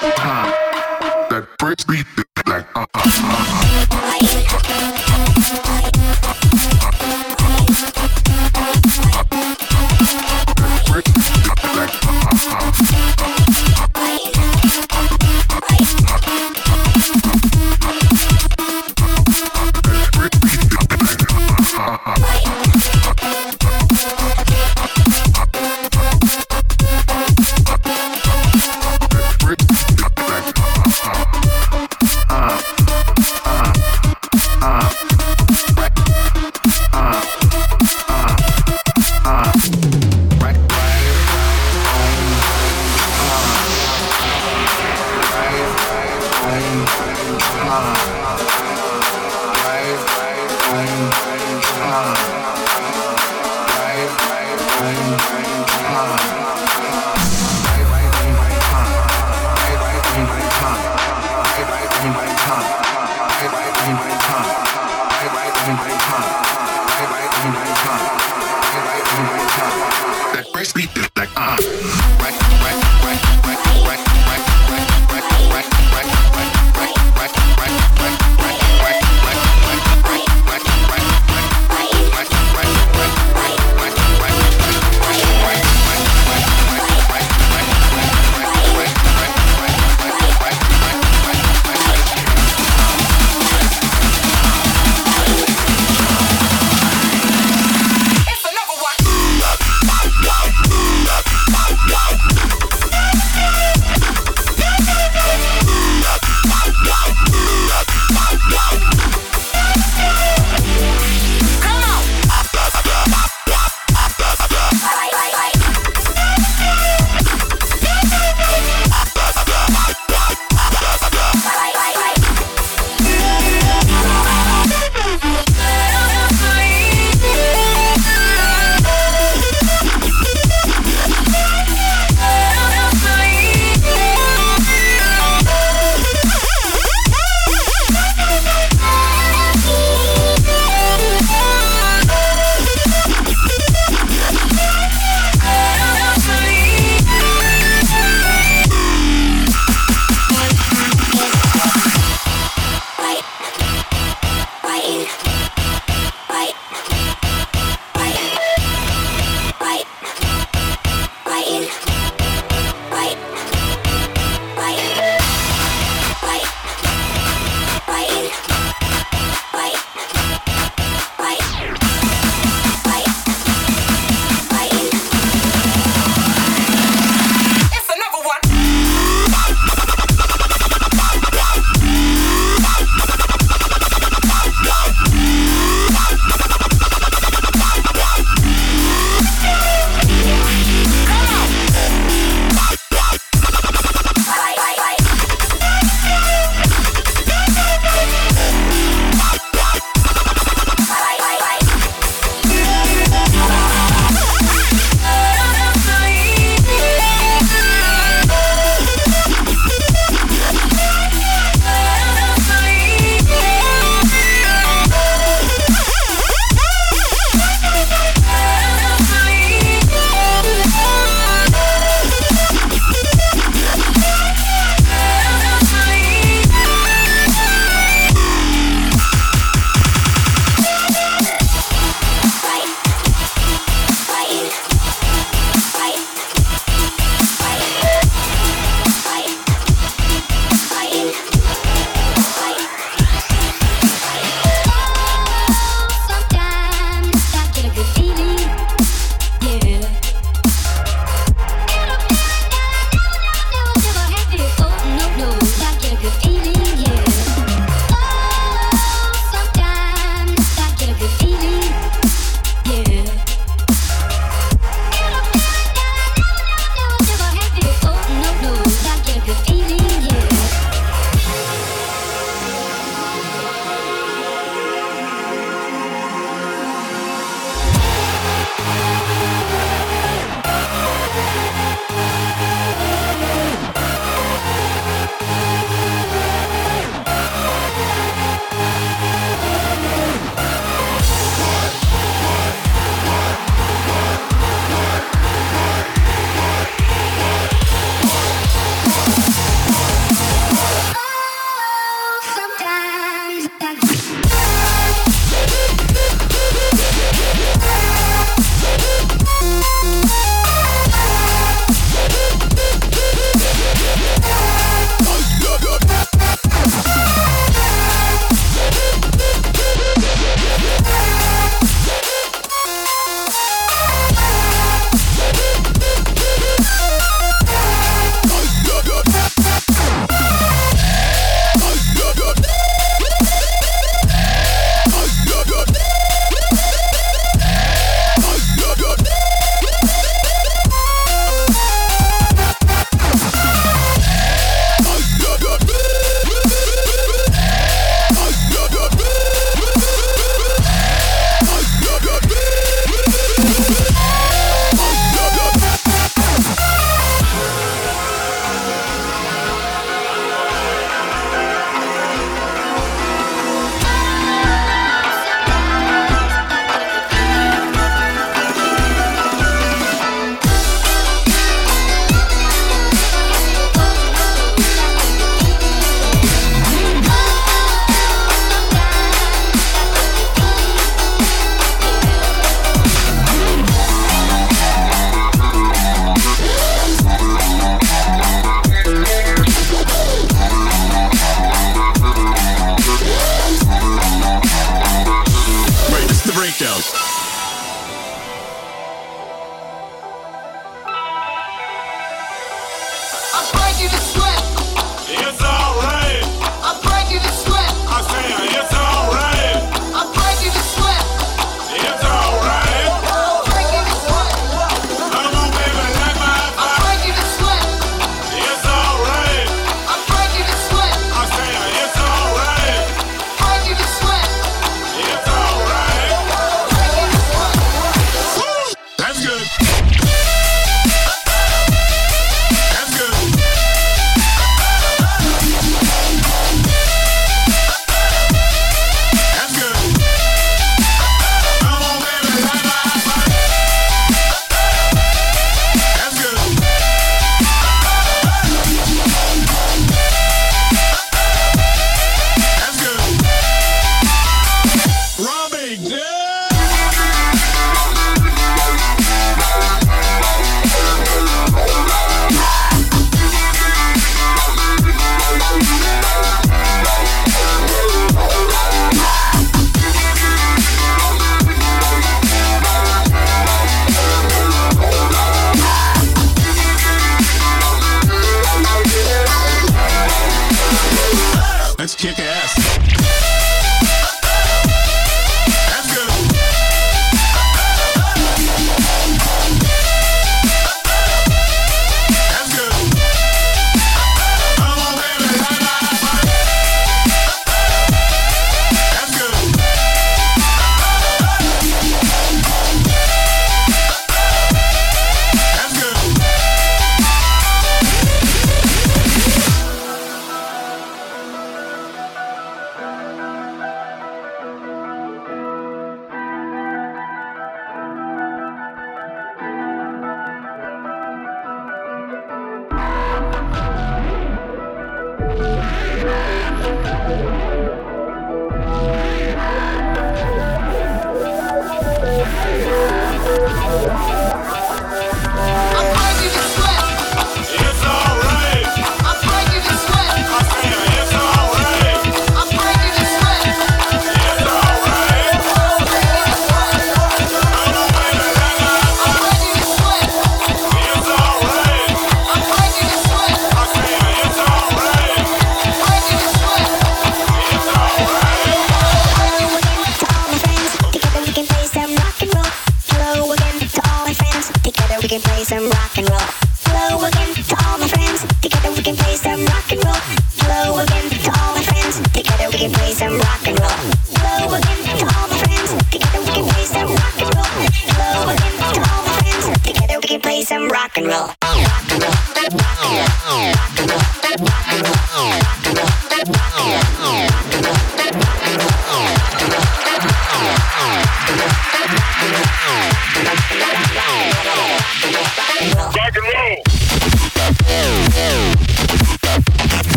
That breaks beat like uh uh. uh.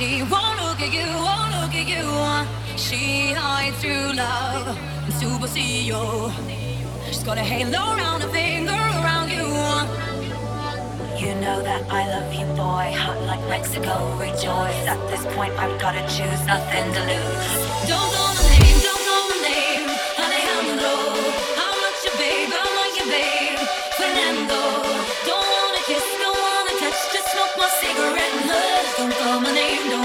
You won't look at you. She hides through love and superseo. She's got a halo around her finger around you. You know that I love you, boy, hot like Mexico, rejoice. At this point, I've gotta choose, nothing to lose. Don't go my name, don't go my name, Alejandro. I'm not your babe, I'm not your babe, Fernando. Don't wanna kiss, don't wanna touch, just smoke my cigarette. Don't call my name,